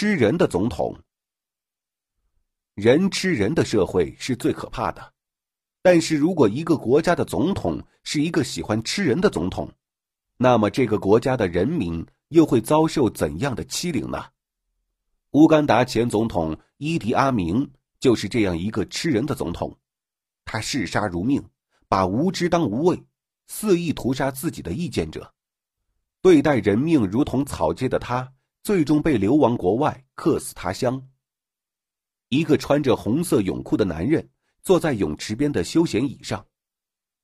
吃人的总统。人吃人的社会是最可怕的，但是如果一个国家的总统是一个喜欢吃人的总统，那么这个国家的人民又会遭受怎样的欺凌呢？乌干达前总统伊迪阿明就是这样一个吃人的总统，他视杀如命，把无知当无畏，肆意屠杀自己的意见者，对待人命如同草芥的他。最终被流亡国外，客死他乡。一个穿着红色泳裤的男人坐在泳池边的休闲椅上，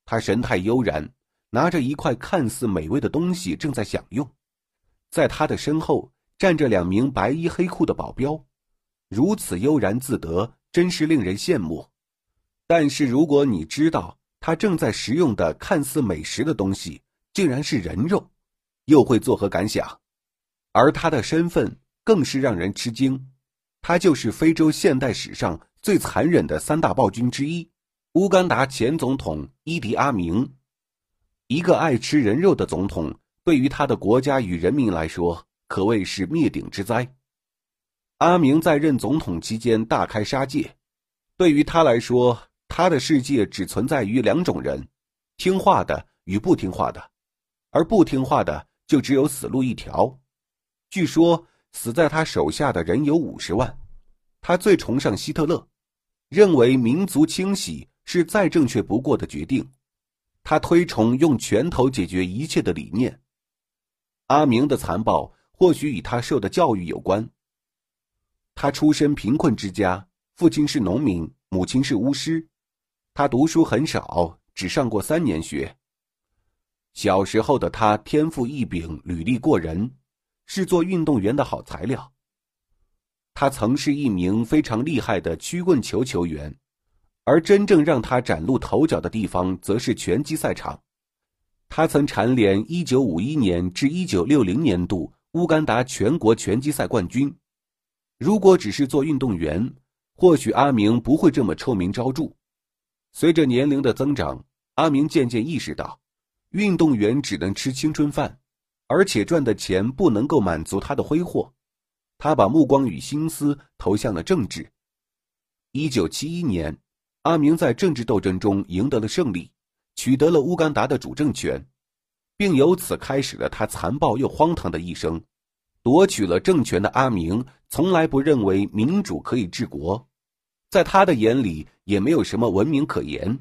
他神态悠然，拿着一块看似美味的东西正在享用。在他的身后站着两名白衣黑裤的保镖，如此悠然自得，真是令人羡慕。但是如果你知道他正在食用的看似美食的东西竟然是人肉，又会作何感想？而他的身份更是让人吃惊，他就是非洲现代史上最残忍的三大暴君之一——乌干达前总统伊迪阿明。一个爱吃人肉的总统，对于他的国家与人民来说，可谓是灭顶之灾。阿明在任总统期间大开杀戒，对于他来说，他的世界只存在于两种人：听话的与不听话的，而不听话的就只有死路一条。据说死在他手下的人有五十万。他最崇尚希特勒，认为民族清洗是再正确不过的决定。他推崇用拳头解决一切的理念。阿明的残暴或许与他受的教育有关。他出身贫困之家，父亲是农民，母亲是巫师。他读书很少，只上过三年学。小时候的他天赋异禀，履历过人。是做运动员的好材料。他曾是一名非常厉害的曲棍球球员，而真正让他崭露头角的地方，则是拳击赛场。他曾蝉联1951年至1960年度乌干达全国拳击赛冠军。如果只是做运动员，或许阿明不会这么臭名昭著。随着年龄的增长，阿明渐渐意识到，运动员只能吃青春饭。而且赚的钱不能够满足他的挥霍，他把目光与心思投向了政治。一九七一年，阿明在政治斗争中赢得了胜利，取得了乌干达的主政权，并由此开始了他残暴又荒唐的一生。夺取了政权的阿明从来不认为民主可以治国，在他的眼里也没有什么文明可言。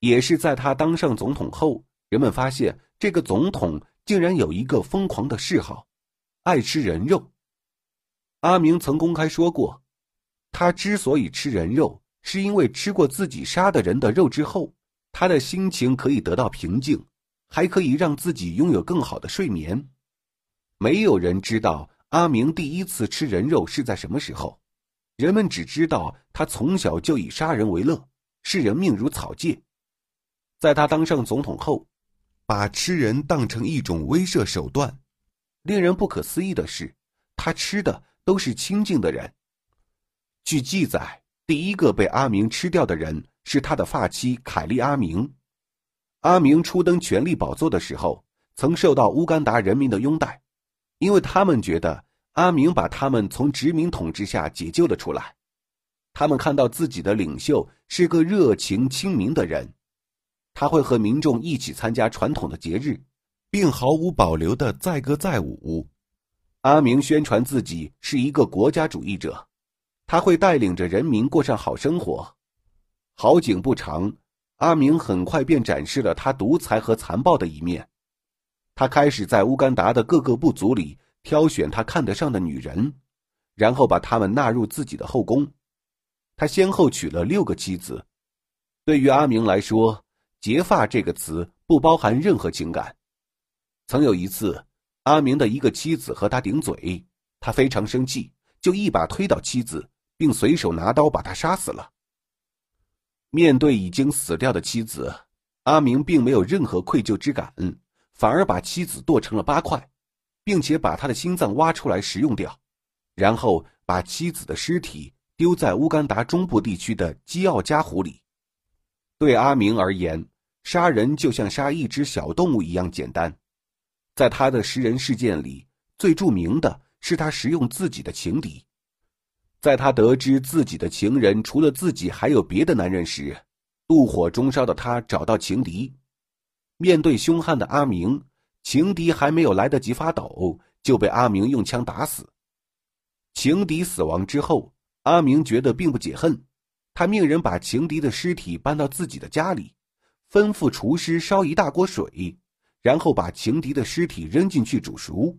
也是在他当上总统后，人们发现这个总统。竟然有一个疯狂的嗜好，爱吃人肉。阿明曾公开说过，他之所以吃人肉，是因为吃过自己杀的人的肉之后，他的心情可以得到平静，还可以让自己拥有更好的睡眠。没有人知道阿明第一次吃人肉是在什么时候，人们只知道他从小就以杀人为乐，视人命如草芥。在他当上总统后。把吃人当成一种威慑手段，令人不可思议的是，他吃的都是亲近的人。据记载，第一个被阿明吃掉的人是他的发妻凯利阿明。阿明初登权力宝座的时候，曾受到乌干达人民的拥戴，因为他们觉得阿明把他们从殖民统治下解救了出来。他们看到自己的领袖是个热情亲民的人。他会和民众一起参加传统的节日，并毫无保留的载歌载舞。阿明宣传自己是一个国家主义者，他会带领着人民过上好生活。好景不长，阿明很快便展示了他独裁和残暴的一面。他开始在乌干达的各个部族里挑选他看得上的女人，然后把她们纳入自己的后宫。他先后娶了六个妻子。对于阿明来说，结发这个词不包含任何情感。曾有一次，阿明的一个妻子和他顶嘴，他非常生气，就一把推倒妻子，并随手拿刀把他杀死了。面对已经死掉的妻子，阿明并没有任何愧疚之感，反而把妻子剁成了八块，并且把他的心脏挖出来食用掉，然后把妻子的尸体丢在乌干达中部地区的基奥加湖里。对阿明而言，杀人就像杀一只小动物一样简单，在他的食人事件里，最著名的是他食用自己的情敌。在他得知自己的情人除了自己还有别的男人时，怒火中烧的他找到情敌。面对凶悍的阿明，情敌还没有来得及发抖，就被阿明用枪打死。情敌死亡之后，阿明觉得并不解恨，他命人把情敌的尸体搬到自己的家里，吩咐厨师烧一大锅水，然后把情敌的尸体扔进去煮熟。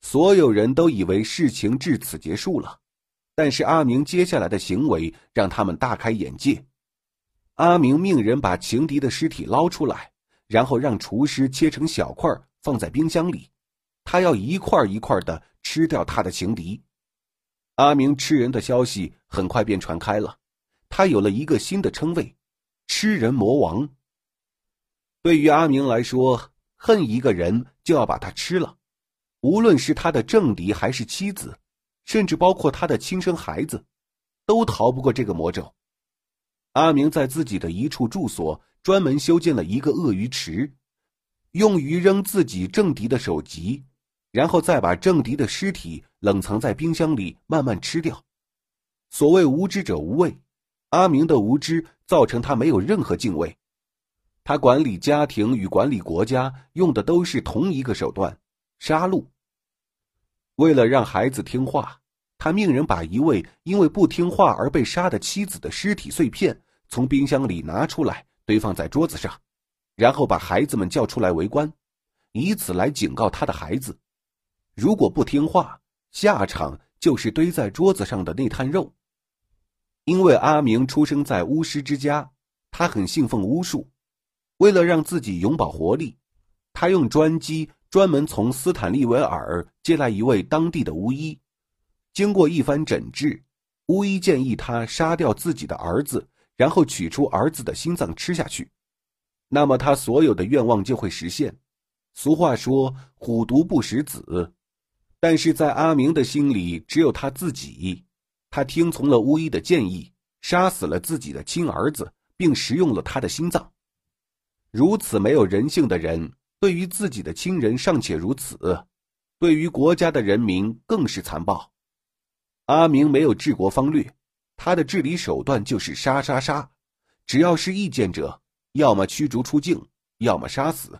所有人都以为事情至此结束了。但是阿明接下来的行为让他们大开眼界。阿明命人把情敌的尸体捞出来，然后让厨师切成小块放在冰箱里，他要一块一块的吃掉他的情敌。阿明吃人的消息很快便传开了，他有了一个新的称谓——吃人魔王。对于阿明来说，恨一个人就要把他吃了，无论是他的政敌还是妻子。甚至包括他的亲生孩子，都逃不过这个魔咒。阿明在自己的一处住所专门修建了一个鳄鱼池，用于扔自己政敌的首级，然后再把政敌的尸体冷藏在冰箱里慢慢吃掉。所谓无知者无畏，阿明的无知造成他没有任何敬畏。他管理家庭与管理国家用的都是同一个手段——杀戮。为了让孩子听话，他命人把一位因为不听话而被杀的妻子的尸体碎片从冰箱里拿出来，堆放在桌子上，然后把孩子们叫出来围观，以此来警告他的孩子：如果不听话，下场就是堆在桌子上的那摊肉。因为阿明出生在巫师之家，他很信奉巫术。为了让自己永葆活力，他用专机。专门从斯坦利维尔接来一位当地的巫医，经过一番诊治，巫医建议他杀掉自己的儿子，然后取出儿子的心脏吃下去，那么他所有的愿望就会实现。俗话说“虎毒不食子”，但是在阿明的心里只有他自己，他听从了巫医的建议，杀死了自己的亲儿子，并食用了他的心脏。如此没有人性的人。对于自己的亲人尚且如此，对于国家的人民更是残暴。阿明没有治国方略，他的治理手段就是杀杀杀。只要是意见者，要么驱逐出境，要么杀死。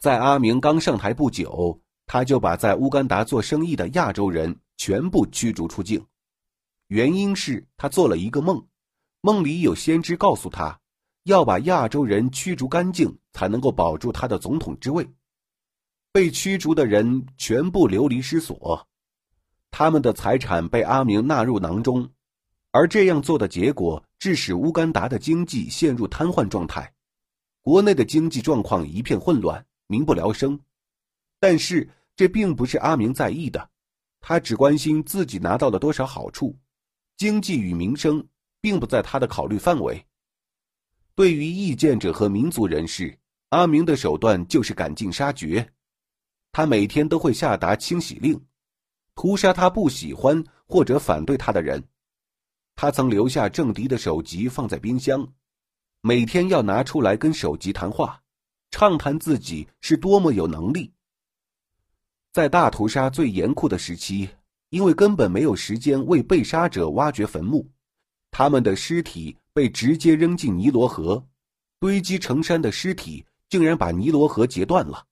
在阿明刚上台不久，他就把在乌干达做生意的亚洲人全部驱逐出境。原因是他做了一个梦，梦里有先知告诉他。要把亚洲人驱逐干净，才能够保住他的总统之位。被驱逐的人全部流离失所，他们的财产被阿明纳入囊中，而这样做的结果，致使乌干达的经济陷入瘫痪状态，国内的经济状况一片混乱，民不聊生。但是这并不是阿明在意的，他只关心自己拿到了多少好处，经济与民生并不在他的考虑范围。对于意见者和民族人士，阿明的手段就是赶尽杀绝。他每天都会下达清洗令，屠杀他不喜欢或者反对他的人。他曾留下政敌的首级放在冰箱，每天要拿出来跟首级谈话，畅谈自己是多么有能力。在大屠杀最严酷的时期，因为根本没有时间为被杀者挖掘坟墓，他们的尸体。被直接扔进尼罗河，堆积成山的尸体竟然把尼罗河截断了，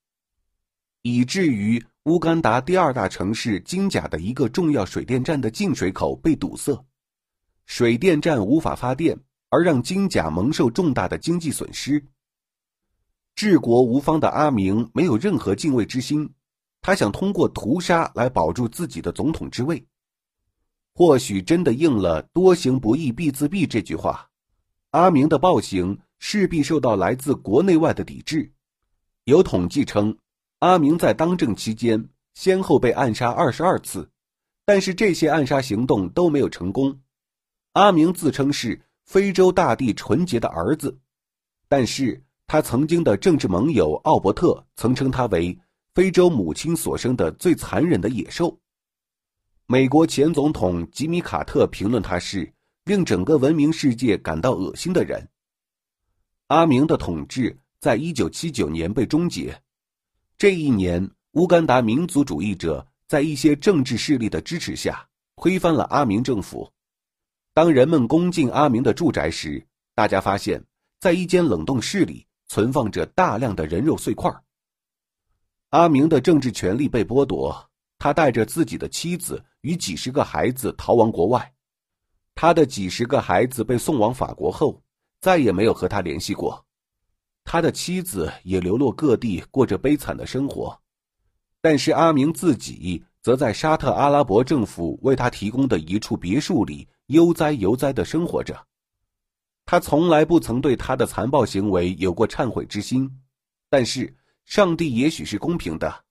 以至于乌干达第二大城市金甲的一个重要水电站的进水口被堵塞，水电站无法发电，而让金甲蒙受重大的经济损失。治国无方的阿明没有任何敬畏之心，他想通过屠杀来保住自己的总统之位。或许真的应了“多行不义必自毙”这句话。阿明的暴行势必受到来自国内外的抵制。有统计称，阿明在当政期间先后被暗杀二十二次，但是这些暗杀行动都没有成功。阿明自称是非洲大地纯洁的儿子，但是他曾经的政治盟友奥伯特曾称他为非洲母亲所生的最残忍的野兽。美国前总统吉米·卡特评论他是。令整个文明世界感到恶心的人。阿明的统治在一九七九年被终结。这一年，乌干达民族主义者在一些政治势力的支持下，推翻了阿明政府。当人们攻进阿明的住宅时，大家发现，在一间冷冻室里存放着大量的人肉碎块。阿明的政治权利被剥夺，他带着自己的妻子与几十个孩子逃亡国外。他的几十个孩子被送往法国后，再也没有和他联系过。他的妻子也流落各地，过着悲惨的生活。但是阿明自己则在沙特阿拉伯政府为他提供的一处别墅里悠哉悠哉的生活着。他从来不曾对他的残暴行为有过忏悔之心。但是上帝也许是公平的，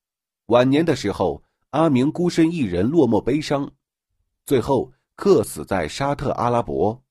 晚年的时候，阿明孤身一人，落寞悲伤，最后客死在沙特阿拉伯。